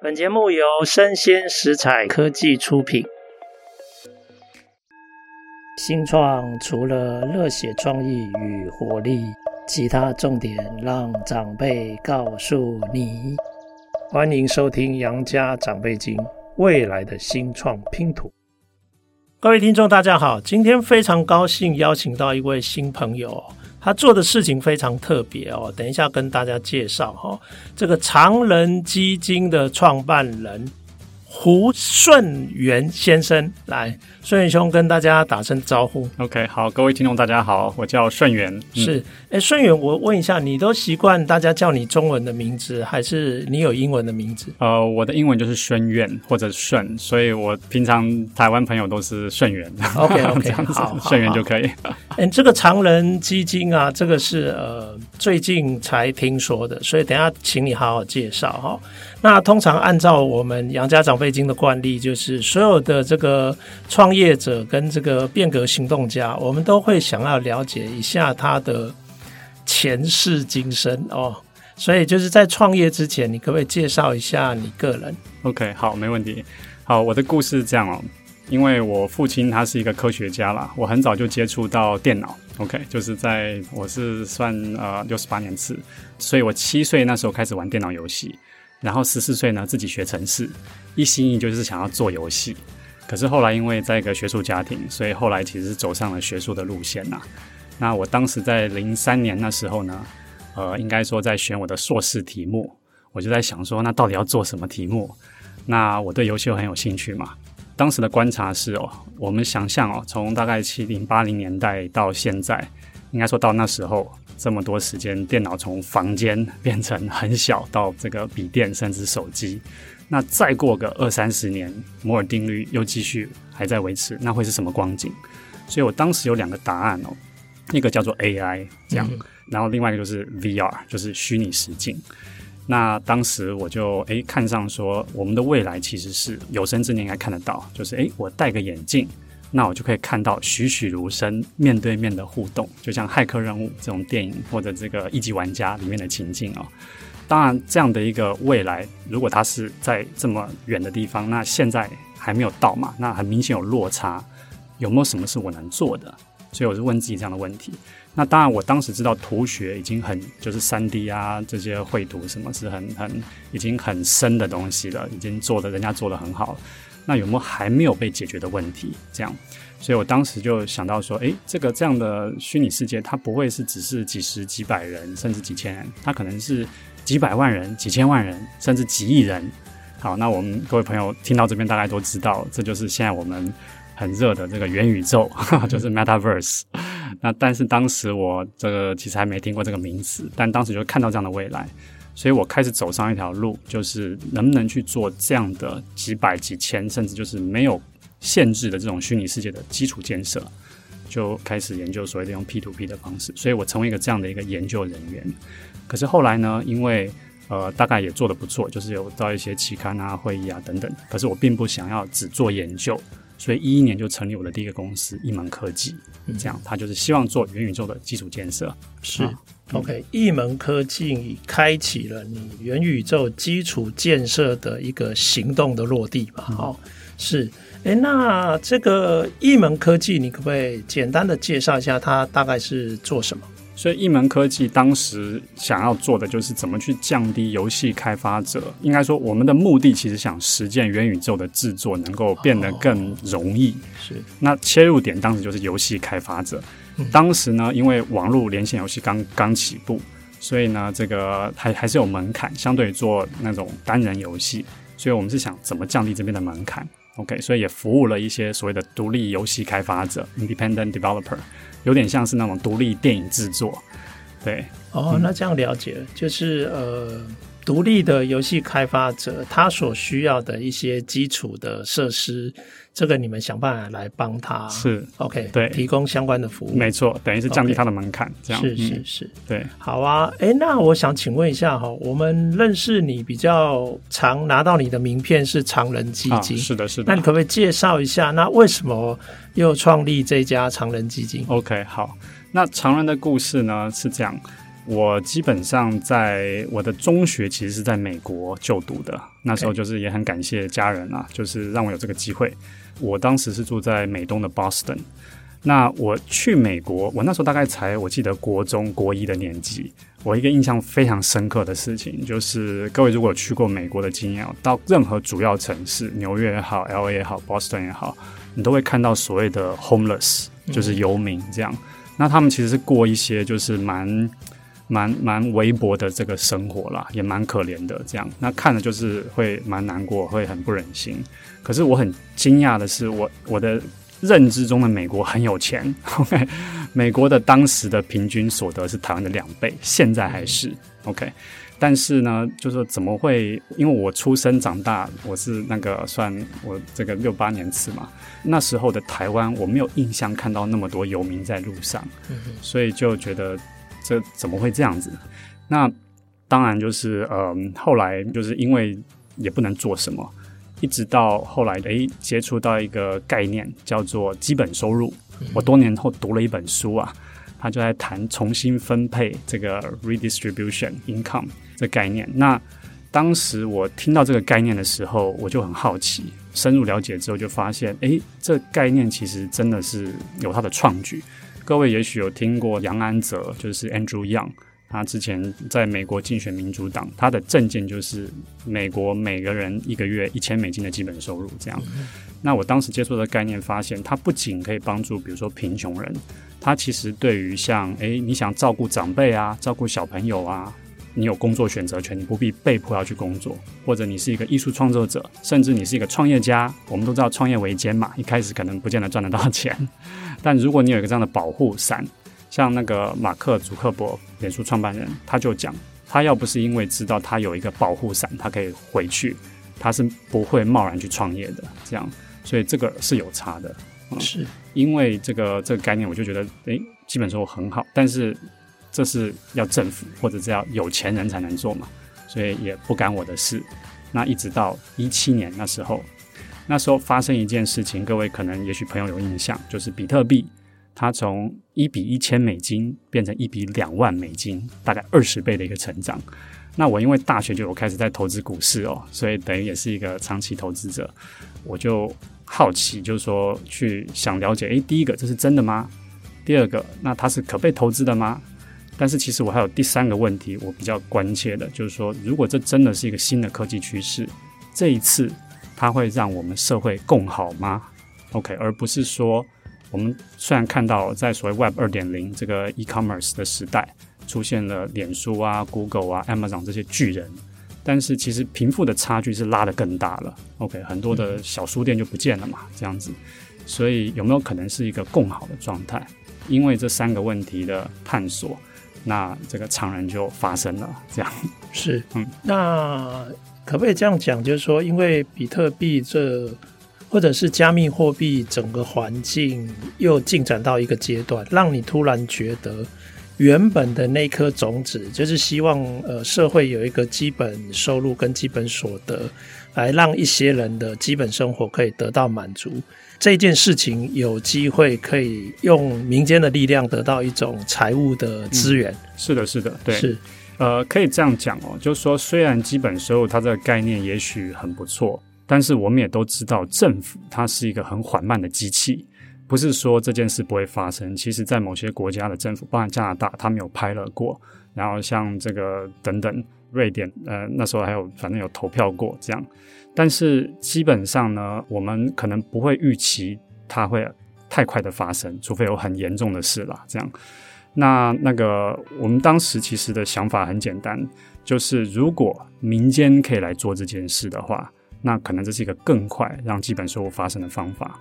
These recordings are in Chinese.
本节目由生鲜食材科技出品。新创除了热血创意与活力，其他重点让长辈告诉你。欢迎收听《杨家长辈经》，未来的新创拼图。各位听众，大家好，今天非常高兴邀请到一位新朋友。他做的事情非常特别哦，等一下跟大家介绍哈。这个长人基金的创办人。胡顺元先生，来，顺元兄跟大家打声招呼。OK，好，各位听众大家好，我叫顺元。嗯、是，哎，顺元，我问一下，你都习惯大家叫你中文的名字，还是你有英文的名字？呃，我的英文就是顺元或者顺，所以我平常台湾朋友都是顺元。OK，OK，好，顺元就可以。哎，这个长人基金啊，这个是呃最近才听说的，所以等下请你好好介绍哈。那通常按照我们杨家长辈经的惯例，就是所有的这个创业者跟这个变革行动家，我们都会想要了解一下他的前世今生哦。所以就是在创业之前，你可不可以介绍一下你个人？OK，好，没问题。好，我的故事是这样哦，因为我父亲他是一个科学家啦，我很早就接触到电脑。OK，就是在我是算呃六十八年次，所以我七岁那时候开始玩电脑游戏。然后十四岁呢，自己学程式，一心意就是想要做游戏。可是后来因为在一个学术家庭，所以后来其实是走上了学术的路线呐。那我当时在零三年那时候呢，呃，应该说在选我的硕士题目，我就在想说，那到底要做什么题目？那我对游戏很有兴趣嘛。当时的观察是哦，我们想象哦，从大概七零八零年代到现在，应该说到那时候。这么多时间，电脑从房间变成很小，到这个笔电甚至手机。那再过个二三十年，摩尔定律又继续还在维持，那会是什么光景？所以我当时有两个答案哦，一个叫做 AI 这样，嗯、然后另外一个就是 VR，就是虚拟实境。那当时我就诶看上说，我们的未来其实是有生之年应该看得到，就是诶我戴个眼镜。那我就可以看到栩栩如生面对面的互动，就像《骇客任务》这种电影或者这个一级玩家里面的情境哦。当然，这样的一个未来，如果它是在这么远的地方，那现在还没有到嘛？那很明显有落差。有没有什么是我能做的？所以我是问自己这样的问题。那当然，我当时知道图学已经很就是三 D 啊，这些绘图什么是很很已经很深的东西了，已经做的人家做得很好了。那有没有还没有被解决的问题？这样，所以我当时就想到说，诶，这个这样的虚拟世界，它不会是只是几十几百人，甚至几千人，它可能是几百万人、几千万人，甚至几亿人。好，那我们各位朋友听到这边，大概都知道，这就是现在我们很热的这个元宇宙，就是 Metaverse。那但是当时我这个其实还没听过这个名词，但当时就看到这样的未来。所以我开始走上一条路，就是能不能去做这样的几百、几千，甚至就是没有限制的这种虚拟世界的基础建设，就开始研究所谓的用 P to P 的方式。所以我成为一个这样的一个研究人员。可是后来呢，因为呃大概也做得不错，就是有到一些期刊啊、会议啊等等。可是我并不想要只做研究，所以一一年就成立我的第一个公司——一门科技。这样，他就是希望做元宇宙的基础建设。是。啊 OK，一门科技开启了你元宇宙基础建设的一个行动的落地吧？好、嗯，是。哎，那这个一门科技，你可不可以简单的介绍一下它大概是做什么？所以一门科技当时想要做的就是怎么去降低游戏开发者，应该说我们的目的其实想实践元宇宙的制作能够变得更容易。哦、是。那切入点当时就是游戏开发者。当时呢，因为网络连线游戏刚刚起步，所以呢，这个还还是有门槛，相对于做那种单人游戏，所以我们是想怎么降低这边的门槛，OK，所以也服务了一些所谓的独立游戏开发者 （independent developer），有点像是那种独立电影制作，对。哦，那这样了解了，就是呃。独立的游戏开发者，他所需要的一些基础的设施，这个你们想办法来帮他。是，OK，对，提供相关的服务。没错，等于是降低他的门槛，这样。是是是，嗯、对。好啊，哎，那我想请问一下哈，我们认识你比较常拿到你的名片是常人基金，啊、是的，是的。那你可不可以介绍一下，那为什么又创立这家常人基金？OK，好，那常人的故事呢是这样。我基本上在我的中学其实是在美国就读的，那时候就是也很感谢家人啊，就是让我有这个机会。我当时是住在美东的 Boston。那我去美国，我那时候大概才我记得国中国一的年纪。我一个印象非常深刻的事情就是，各位如果有去过美国的经验，到任何主要城市，纽约也好，LA 也好，Boston 也好，你都会看到所谓的 homeless，就是游民这样。嗯、那他们其实是过一些就是蛮蛮蛮微薄的这个生活啦，也蛮可怜的这样。那看了就是会蛮难过，会很不忍心。可是我很惊讶的是，我我的。认知中的美国很有钱，OK，美国的当时的平均所得是台湾的两倍，现在还是 OK。但是呢，就是说怎么会？因为我出生长大，我是那个算我这个六八年次嘛，那时候的台湾我没有印象看到那么多游民在路上，所以就觉得这怎么会这样子？那当然就是呃，后来就是因为也不能做什么。一直到后来，诶，接触到一个概念叫做基本收入。我多年后读了一本书啊，他就在谈重新分配这个 redistribution income 这概念。那当时我听到这个概念的时候，我就很好奇，深入了解之后就发现，诶，这概念其实真的是有它的创举。各位也许有听过杨安泽，就是 Andrew Young。他之前在美国竞选民主党，他的政见就是美国每个人一个月一千美金的基本收入这样。那我当时接触的概念，发现它不仅可以帮助，比如说贫穷人，他其实对于像诶，你想照顾长辈啊，照顾小朋友啊，你有工作选择权，你不必被迫要去工作，或者你是一个艺术创作者，甚至你是一个创业家，我们都知道创业维艰嘛，一开始可能不见得赚得到钱，但如果你有一个这样的保护伞。像那个马克·祖克伯，脸书创办人，他就讲，他要不是因为知道他有一个保护伞，他可以回去，他是不会贸然去创业的。这样，所以这个是有差的。嗯、是因为这个这个概念，我就觉得，诶，基本收入很好，但是这是要政府或者是要有钱人才能做嘛，所以也不干我的事。那一直到一七年那时候，那时候发生一件事情，各位可能也许朋友有印象，就是比特币。它从一比一千美金变成一比两万美金，大概二十倍的一个成长。那我因为大学就有开始在投资股市哦，所以等于也是一个长期投资者。我就好奇，就是说去想了解，诶，第一个这是真的吗？第二个，那它是可被投资的吗？但是其实我还有第三个问题，我比较关切的，就是说，如果这真的是一个新的科技趋势，这一次它会让我们社会更好吗？OK，而不是说。我们虽然看到在所谓 Web 二点零这个 e-commerce 的时代，出现了脸书啊、Google 啊、Amazon 这些巨人，但是其实贫富的差距是拉得更大了。OK，很多的小书店就不见了嘛，这样子。所以有没有可能是一个更好的状态？因为这三个问题的探索，那这个常人就发生了。这样是，嗯，那可不可以这样讲？就是说，因为比特币这。或者是加密货币整个环境又进展到一个阶段，让你突然觉得原本的那颗种子，就是希望呃社会有一个基本收入跟基本所得，来让一些人的基本生活可以得到满足。这件事情有机会可以用民间的力量得到一种财务的资源。嗯，是的，是的，对，是呃，可以这样讲哦，就是说虽然基本收入它这个概念也许很不错。但是我们也都知道，政府它是一个很缓慢的机器，不是说这件事不会发生。其实，在某些国家的政府，包含加拿大，他们有拍了过，然后像这个等等，瑞典，呃，那时候还有反正有投票过这样。但是基本上呢，我们可能不会预期它会太快的发生，除非有很严重的事啦。这样，那那个我们当时其实的想法很简单，就是如果民间可以来做这件事的话。那可能这是一个更快让基本收入发生的方法。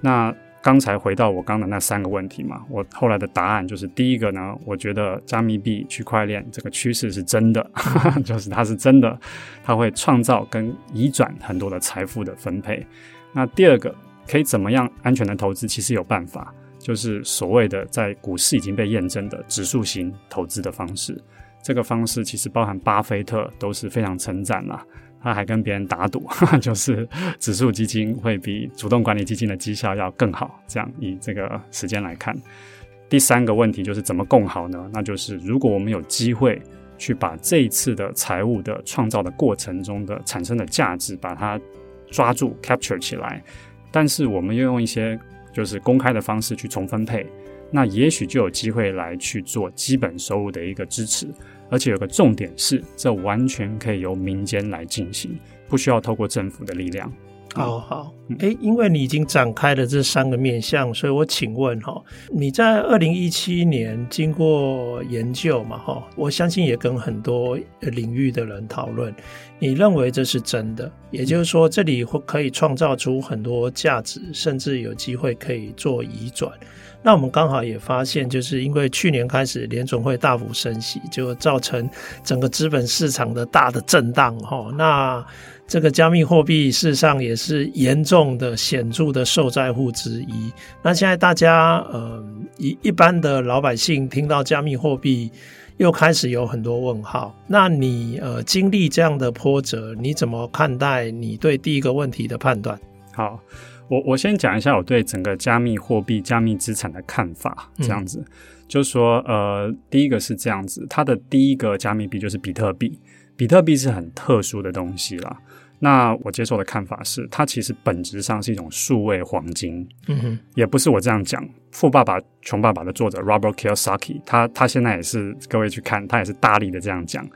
那刚才回到我刚的那三个问题嘛，我后来的答案就是第一个呢，我觉得加密币、区块链这个趋势是真的，就是它是真的，它会创造跟移转很多的财富的分配。那第二个可以怎么样安全的投资？其实有办法，就是所谓的在股市已经被验证的指数型投资的方式。这个方式其实包含巴菲特都是非常称赞啦。他还跟别人打赌，就是指数基金会比主动管理基金的绩效要更好。这样以这个时间来看，第三个问题就是怎么共好呢？那就是如果我们有机会去把这一次的财务的创造的过程中的产生的价值，把它抓住 capture 起来，但是我们又用一些就是公开的方式去重分配，那也许就有机会来去做基本收入的一个支持。而且有个重点是，这完全可以由民间来进行，不需要透过政府的力量。好好，哎，因为你已经展开了这三个面向，所以我请问哈，你在二零一七年经过研究嘛哈，我相信也跟很多领域的人讨论，你认为这是真的，也就是说这里会可以创造出很多价值，甚至有机会可以做移转。那我们刚好也发现，就是因为去年开始联总会大幅升息，就造成整个资本市场的大的震荡哈，那。这个加密货币事实上也是严重的、显著的受灾户之一。那现在大家，呃，一一般的老百姓听到加密货币，又开始有很多问号。那你呃经历这样的波折，你怎么看待你对第一个问题的判断？好，我我先讲一下我对整个加密货币、加密资产的看法。这样子，嗯、就是说，呃，第一个是这样子，它的第一个加密币就是比特币。比特币是很特殊的东西啦。那我接受的看法是，它其实本质上是一种数位黄金。嗯哼，也不是我这样讲。《富爸爸穷爸爸》的作者 Robert Kiyosaki，他他现在也是各位去看，他也是大力的这样讲。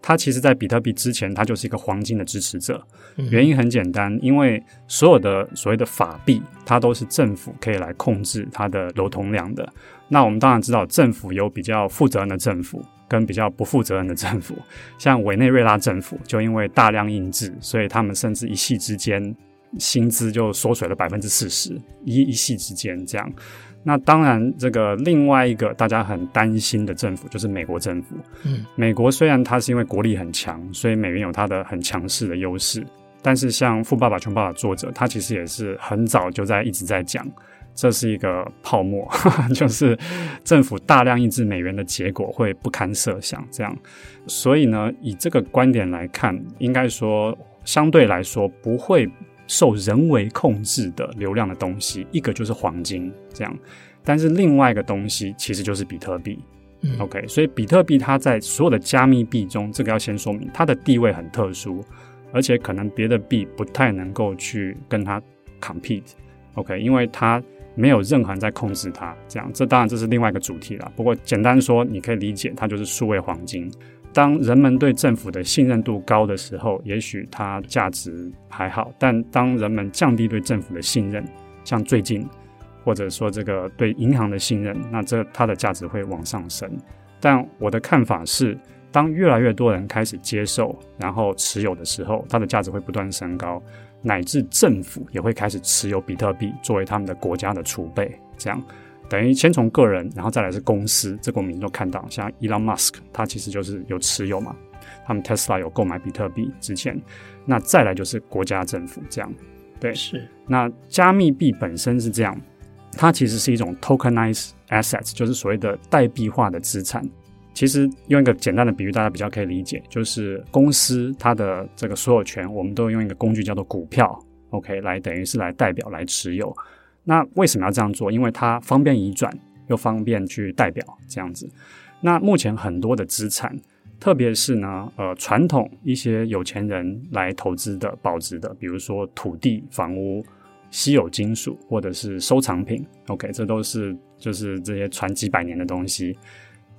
他其实，在比特币之前，它就是一个黄金的支持者。原因很简单，因为所有的所谓的法币，它都是政府可以来控制它的流通量的。那我们当然知道，政府有比较负责任的政府。跟比较不负责任的政府，像委内瑞拉政府，就因为大量印制，所以他们甚至一夕之间薪资就缩水了百分之四十，一一夕之间这样。那当然，这个另外一个大家很担心的政府就是美国政府。嗯，美国虽然它是因为国力很强，所以美元有它的很强势的优势，但是像《富爸爸穷爸爸》作者，他其实也是很早就在一直在讲。这是一个泡沫，就是政府大量印制美元的结果会不堪设想。这样，所以呢，以这个观点来看，应该说相对来说不会受人为控制的流量的东西，一个就是黄金，这样。但是另外一个东西其实就是比特币。嗯，OK，所以比特币它在所有的加密币中，这个要先说明它的地位很特殊，而且可能别的币不太能够去跟它 compete。OK，因为它。没有任何人在控制它，这样，这当然这是另外一个主题了。不过简单说，你可以理解它就是数位黄金。当人们对政府的信任度高的时候，也许它价值还好；但当人们降低对政府的信任，像最近，或者说这个对银行的信任，那这它的价值会往上升。但我的看法是，当越来越多人开始接受，然后持有的时候，它的价值会不断升高。乃至政府也会开始持有比特币作为他们的国家的储备，这样等于先从个人，然后再来是公司。这个我们都看到，像 Elon Musk，他其实就是有持有嘛，他们 Tesla 有购买比特币之前，那再来就是国家政府这样。对，是。那加密币本身是这样，它其实是一种 tokenized assets，就是所谓的代币化的资产。其实用一个简单的比喻，大家比较可以理解，就是公司它的这个所有权，我们都用一个工具叫做股票，OK，来等于是来代表来持有。那为什么要这样做？因为它方便移转，又方便去代表这样子。那目前很多的资产，特别是呢，呃，传统一些有钱人来投资的保值的，比如说土地、房屋、稀有金属或者是收藏品，OK，这都是就是这些传几百年的东西。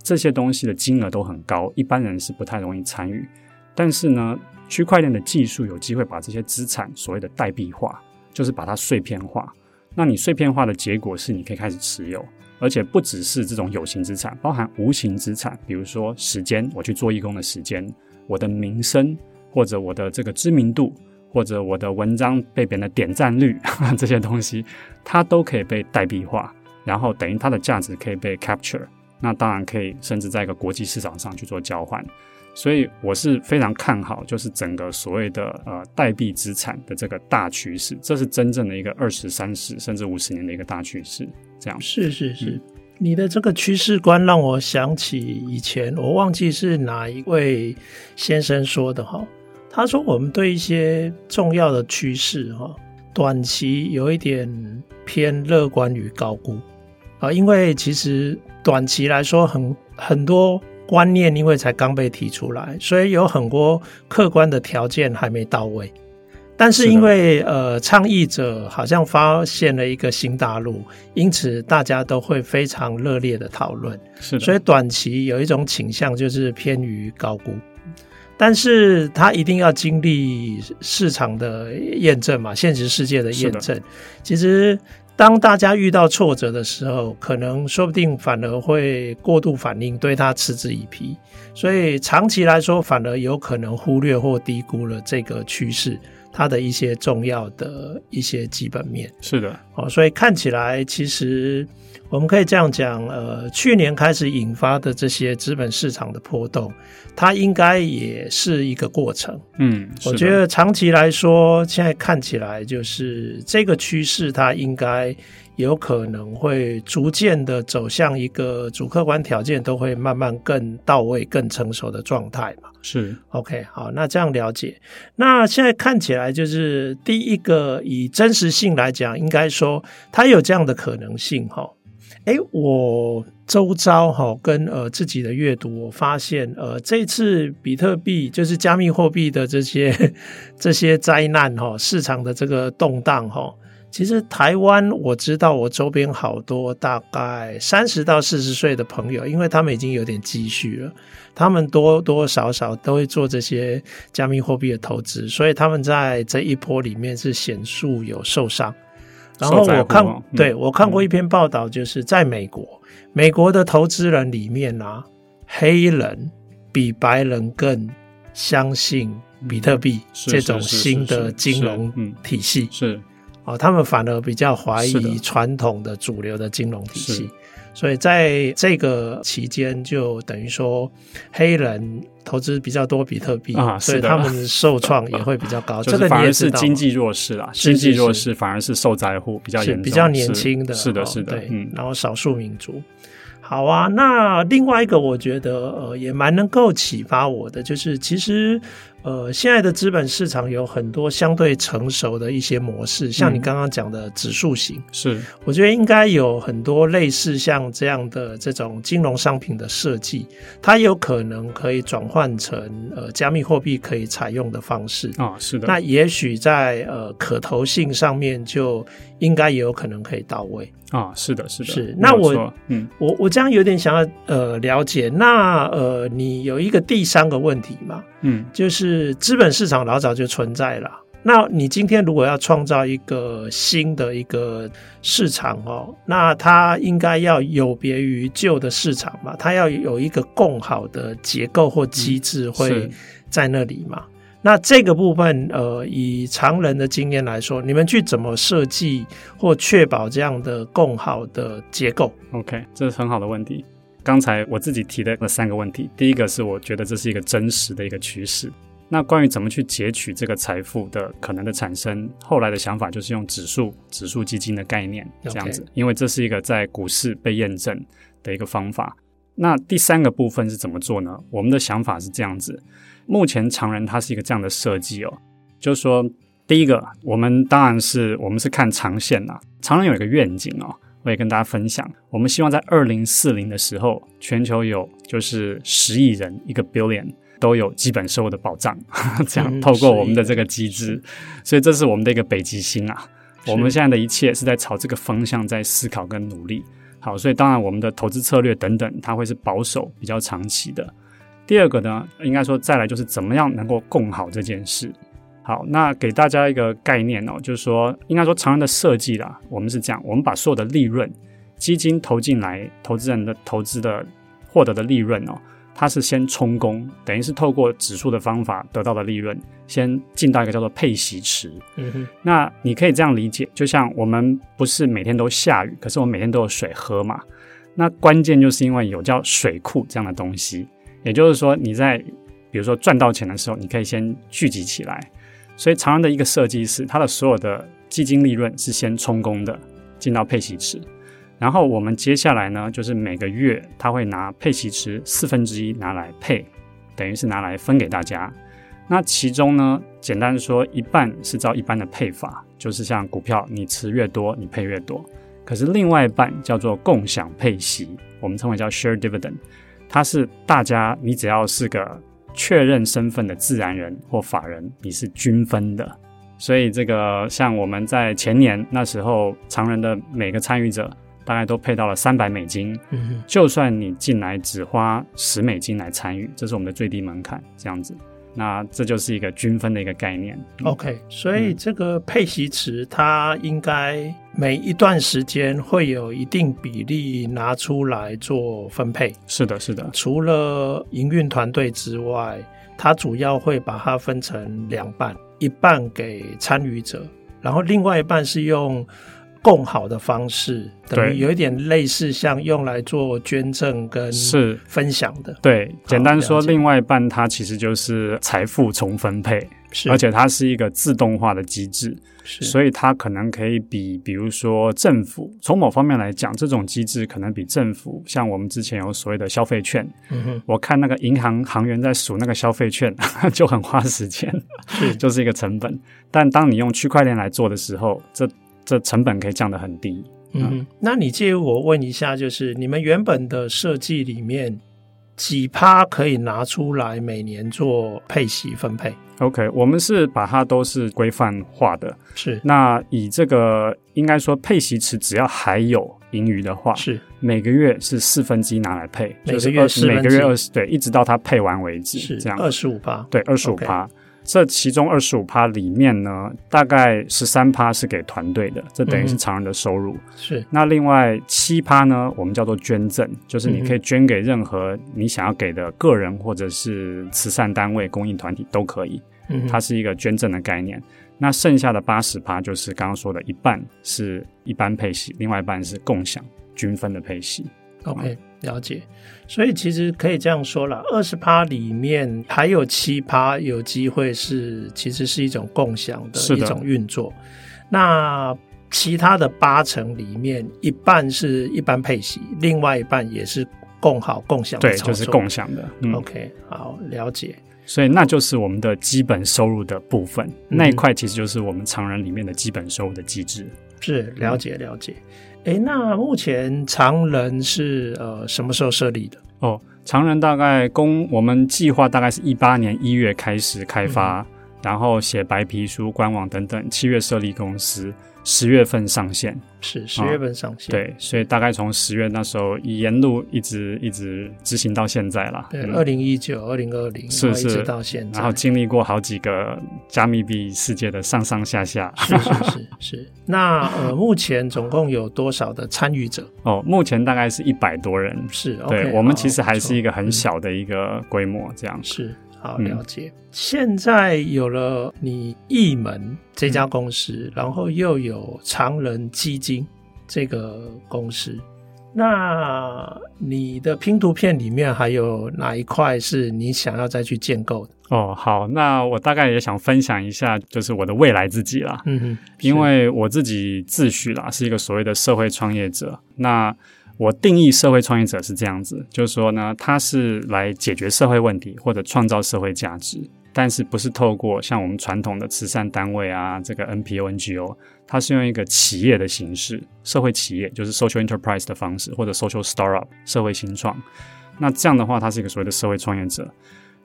这些东西的金额都很高，一般人是不太容易参与。但是呢，区块链的技术有机会把这些资产所谓的代币化，就是把它碎片化。那你碎片化的结果是，你可以开始持有，而且不只是这种有形资产，包含无形资产，比如说时间，我去做义工的时间，我的名声，或者我的这个知名度，或者我的文章被别人的点赞率，这些东西，它都可以被代币化，然后等于它的价值可以被 capture。那当然可以，甚至在一个国际市场上去做交换，所以我是非常看好，就是整个所谓的呃代币资产的这个大趋势，这是真正的一个二十三十甚至五十年的一个大趋势。这样是是是，嗯、你的这个趋势观让我想起以前我忘记是哪一位先生说的哈，他说我们对一些重要的趋势哈，短期有一点偏乐观与高估。啊，因为其实短期来说很很多观念，因为才刚被提出来，所以有很多客观的条件还没到位。但是因为呃，倡议者好像发现了一个新大陆，因此大家都会非常热烈的讨论。是的，所以短期有一种倾向就是偏于高估，但是它一定要经历市场的验证嘛，现实世界的验证。其实当大家遇到挫折的时候，可能说不定反而会过度反应，对他嗤之以鼻。所以长期来说，反而有可能忽略或低估了这个趋势。它的一些重要的一些基本面是的，哦，所以看起来其实我们可以这样讲，呃，去年开始引发的这些资本市场的波动，它应该也是一个过程。嗯，我觉得长期来说，现在看起来就是这个趋势，它应该。有可能会逐渐的走向一个主客观条件都会慢慢更到位、更成熟的状态嘛？是，OK，好，那这样了解。那现在看起来就是第一个，以真实性来讲，应该说它有这样的可能性哈。诶，我周遭哈跟呃自己的阅读，我发现呃这次比特币就是加密货币的这些 这些灾难哈，市场的这个动荡哈。其实台湾我知道，我周边好多大概三十到四十岁的朋友，因为他们已经有点积蓄了，他们多多少少都会做这些加密货币的投资，所以他们在这一波里面是显著有受伤。然后我看，嗯、对，我看过一篇报道，就是在美国，美国的投资人里面啊，黑人比白人更相信比特币这种新的金融体系，是。哦，他们反而比较怀疑传统的主流的金融体系，所以在这个期间，就等于说黑人投资比较多比特币啊，所以他们受创也会比较高。这个反而是经济弱势啦，经济弱势反而是受灾户比较严重，比较年轻的，是的，是的，嗯，然后少数民族。好啊，那另外一个我觉得呃也蛮能够启发我的，就是其实。呃，现在的资本市场有很多相对成熟的一些模式，像你刚刚讲的指数型，嗯、是，我觉得应该有很多类似像这样的这种金融商品的设计，它有可能可以转换成呃加密货币可以采用的方式。啊，是的。那也许在呃可投性上面就应该也有可能可以到位。啊，是的，是的。是，那我嗯，我我这样有点想要呃了解，那呃你有一个第三个问题嘛？嗯，就是资本市场老早就存在了。那你今天如果要创造一个新的一个市场哦，那它应该要有别于旧的市场嘛？它要有一个更好的结构或机制会在那里嘛？嗯、那这个部分，呃，以常人的经验来说，你们去怎么设计或确保这样的更好的结构？OK，这是很好的问题。刚才我自己提的那三个问题，第一个是我觉得这是一个真实的一个趋势。那关于怎么去截取这个财富的可能的产生，后来的想法就是用指数、指数基金的概念这样子，因为这是一个在股市被验证的一个方法。那第三个部分是怎么做呢？我们的想法是这样子，目前常人他是一个这样的设计哦，就是说，第一个，我们当然是我们是看长线呐，常人有一个愿景哦。我也跟大家分享，我们希望在二零四零的时候，全球有就是十亿人，一个 billion 都有基本收入的保障，这样透过我们的这个机制，所以这是我们的一个北极星啊。我们现在的一切是在朝这个方向在思考跟努力。好，所以当然我们的投资策略等等，它会是保守、比较长期的。第二个呢，应该说再来就是怎么样能够共好这件事。好，那给大家一个概念哦，就是说，应该说常人的设计啦，我们是这样，我们把所有的利润，基金投进来，投资人的投资的获得的利润哦，它是先充公，等于是透过指数的方法得到的利润，先进到一个叫做配息池。嗯哼，那你可以这样理解，就像我们不是每天都下雨，可是我们每天都有水喝嘛。那关键就是因为有叫水库这样的东西，也就是说你在比如说赚到钱的时候，你可以先聚集起来。所以，常人的一个设计是，它的所有的基金利润是先充公的，进到配息池，然后我们接下来呢，就是每个月他会拿配息池四分之一拿来配，等于是拿来分给大家。那其中呢，简单说，一半是照一般的配法，就是像股票，你持越多，你配越多。可是另外一半叫做共享配息，我们称为叫 share dividend，它是大家你只要是个确认身份的自然人或法人，你是均分的。所以这个像我们在前年那时候，常人的每个参与者大概都配到了三百美金。就算你进来只花十美金来参与，这是我们的最低门槛，这样子。那这就是一个均分的一个概念。OK，所以这个配息池它应该每一段时间会有一定比例拿出来做分配。是的，是的。除了营运团队之外，它主要会把它分成两半。一半给参与者，然后另外一半是用共好的方式，等于有一点类似像用来做捐赠跟是分享的。对，简单说，另外一半它其实就是财富重分配。是，而且它是一个自动化的机制，是，所以它可能可以比，比如说政府，从某方面来讲，这种机制可能比政府，像我们之前有所谓的消费券，嗯哼，我看那个银行行员在数那个消费券 就很花时间，是，就是一个成本。但当你用区块链来做的时候，这这成本可以降得很低。嗯哼，那你介意我问一下，就是你们原本的设计里面，几趴可以拿出来每年做配息分配？OK，我们是把它都是规范化的。是，那以这个应该说配息池只要还有盈余的话，是每个月是四分之一拿来配，每个月四分之一，每个月二十，对，一直到它配完为止，是这样，二十五趴，对，二十五趴。这其中二十五趴里面呢，大概十三趴是给团队的，这等于是常人的收入。嗯、是。那另外七趴呢，我们叫做捐赠，就是你可以捐给任何你想要给的个人或者是慈善单位、公益团体都可以。嗯，它是一个捐赠的概念。那剩下的八十趴就是刚刚说的一半是一般配息，另外一半是共享均分的配息。OK，了解。所以其实可以这样说了，二十趴里面还有七趴有机会是，其实是一种共享的一种运作。那其他的八成里面，一半是一般配息，另外一半也是共好共享的。对，就是共享的。嗯、OK，好，了解。所以那就是我们的基本收入的部分，嗯、那一块其实就是我们常人里面的基本收入的机制。是，了解，了解。哎，那目前常人是呃什么时候设立的？哦，常人大概公我们计划大概是一八年一月开始开发，嗯、然后写白皮书、官网等等，七月设立公司。十月份上线，是十月份上线。哦，对，所以大概从十月那时候沿路一直一直执行到现在了。对，二零一九、二零二零，是是，一直到现在，然后经历过好几个加密币世界的上上下下。是是是是。那呃，目前总共有多少的参与者？哦，目前大概是一百多人。是，对，okay, 我们其实还是一个很小的一个规模，嗯、这样是。好，了解。嗯、现在有了你易门这家公司，嗯、然后又有常人基金这个公司，那你的拼图片里面还有哪一块是你想要再去建构的？哦，好，那我大概也想分享一下，就是我的未来自己啦。嗯哼，因为我自己自诩啦是一个所谓的社会创业者，那。我定义社会创业者是这样子，就是说呢，他是来解决社会问题或者创造社会价值，但是不是透过像我们传统的慈善单位啊，这个 NPO、NGO，它是用一个企业的形式，社会企业就是 social enterprise 的方式，或者 social startup 社会新创。那这样的话，他是一个所谓的社会创业者。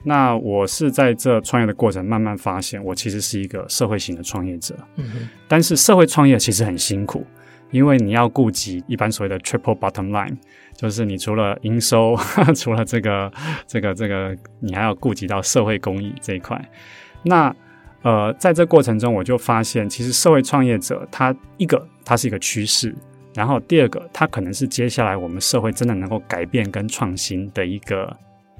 那我是在这创业的过程慢慢发现，我其实是一个社会型的创业者。嗯。但是社会创业其实很辛苦。因为你要顾及一般所谓的 triple bottom line，就是你除了营收，除了这个、这个、这个，你还要顾及到社会公益这一块。那呃，在这过程中，我就发现，其实社会创业者他一个他是一个趋势，然后第二个他可能是接下来我们社会真的能够改变跟创新的一个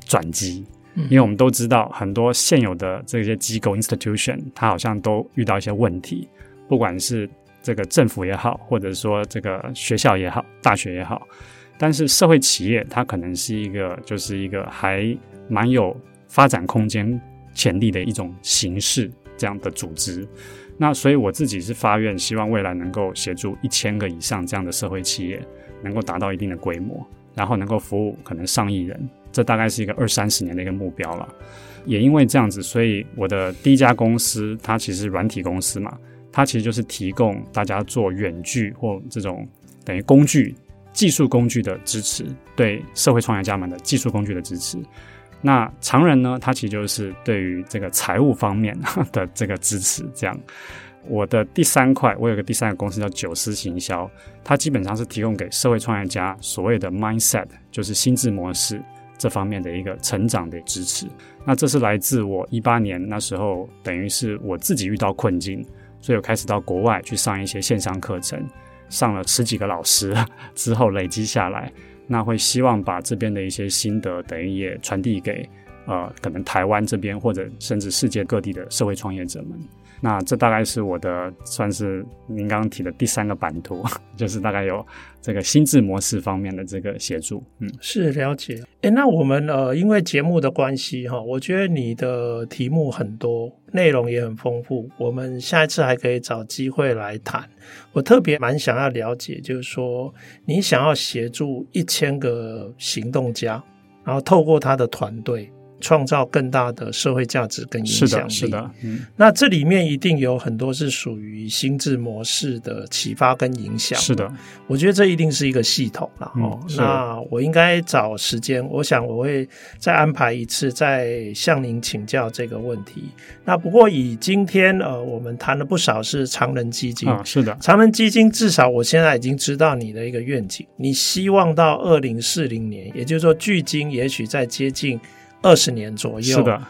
转机。因为我们都知道，很多现有的这些机构 institution，它好像都遇到一些问题，不管是。这个政府也好，或者说这个学校也好，大学也好，但是社会企业它可能是一个，就是一个还蛮有发展空间潜力的一种形式这样的组织。那所以我自己是发愿，希望未来能够协助一千个以上这样的社会企业，能够达到一定的规模，然后能够服务可能上亿人。这大概是一个二三十年的一个目标了。也因为这样子，所以我的第一家公司它其实软体公司嘛。它其实就是提供大家做远距或这种等于工具、技术工具的支持，对社会创业家们的技术工具的支持。那常人呢，他其实就是对于这个财务方面 的这个支持。这样，我的第三块，我有个第三个公司叫九思行销，它基本上是提供给社会创业家所谓的 mindset，就是心智模式。这方面的一个成长的支持，那这是来自我一八年那时候，等于是我自己遇到困境，所以我开始到国外去上一些线上课程，上了十几个老师 之后累积下来，那会希望把这边的一些心得等于也传递给呃可能台湾这边或者甚至世界各地的社会创业者们。那这大概是我的算是您刚刚提的第三个版图，就是大概有这个心智模式方面的这个协助。嗯，是了解。诶，那我们呃，因为节目的关系哈，我觉得你的题目很多，内容也很丰富。我们下一次还可以找机会来谈。我特别蛮想要了解，就是说你想要协助一千个行动家，然后透过他的团队。创造更大的社会价值跟影响力。是的，是的，嗯，那这里面一定有很多是属于心智模式的启发跟影响。是的，我觉得这一定是一个系统了哦。嗯，那我应该找时间，我想我会再安排一次，再向您请教这个问题。那不过以今天呃，我们谈了不少是长人基金。啊，是的，长人基金至少我现在已经知道你的一个愿景，你希望到二零四零年，也就是说距今也许在接近。二十年左右，是的，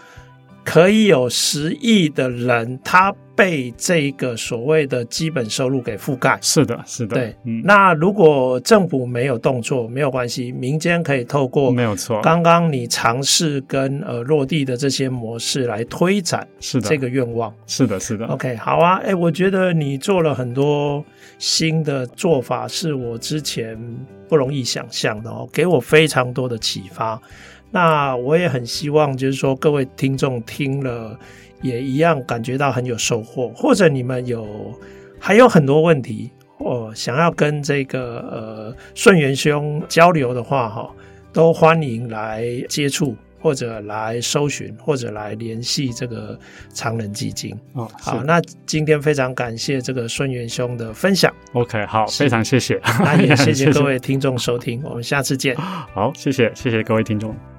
可以有十亿的人，他被这个所谓的基本收入给覆盖。是的，是的。对，嗯，那如果政府没有动作，没有关系，民间可以透过没有错。刚刚你尝试跟呃落地的这些模式来推展，是的，这个愿望。是的，是的。OK，好啊，哎，我觉得你做了很多新的做法，是我之前不容易想象的哦，给我非常多的启发。那我也很希望，就是说各位听众听了也一样感觉到很有收获，或者你们有还有很多问题，或想要跟这个呃顺元兄交流的话，哈，都欢迎来接触。或者来搜寻，或者来联系这个长人基金。哦，好，那今天非常感谢这个顺元兄的分享。OK，好，非常谢谢。那也谢谢 各位听众收听，我们下次见。好，谢谢，谢谢各位听众。